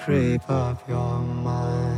creep up your mind.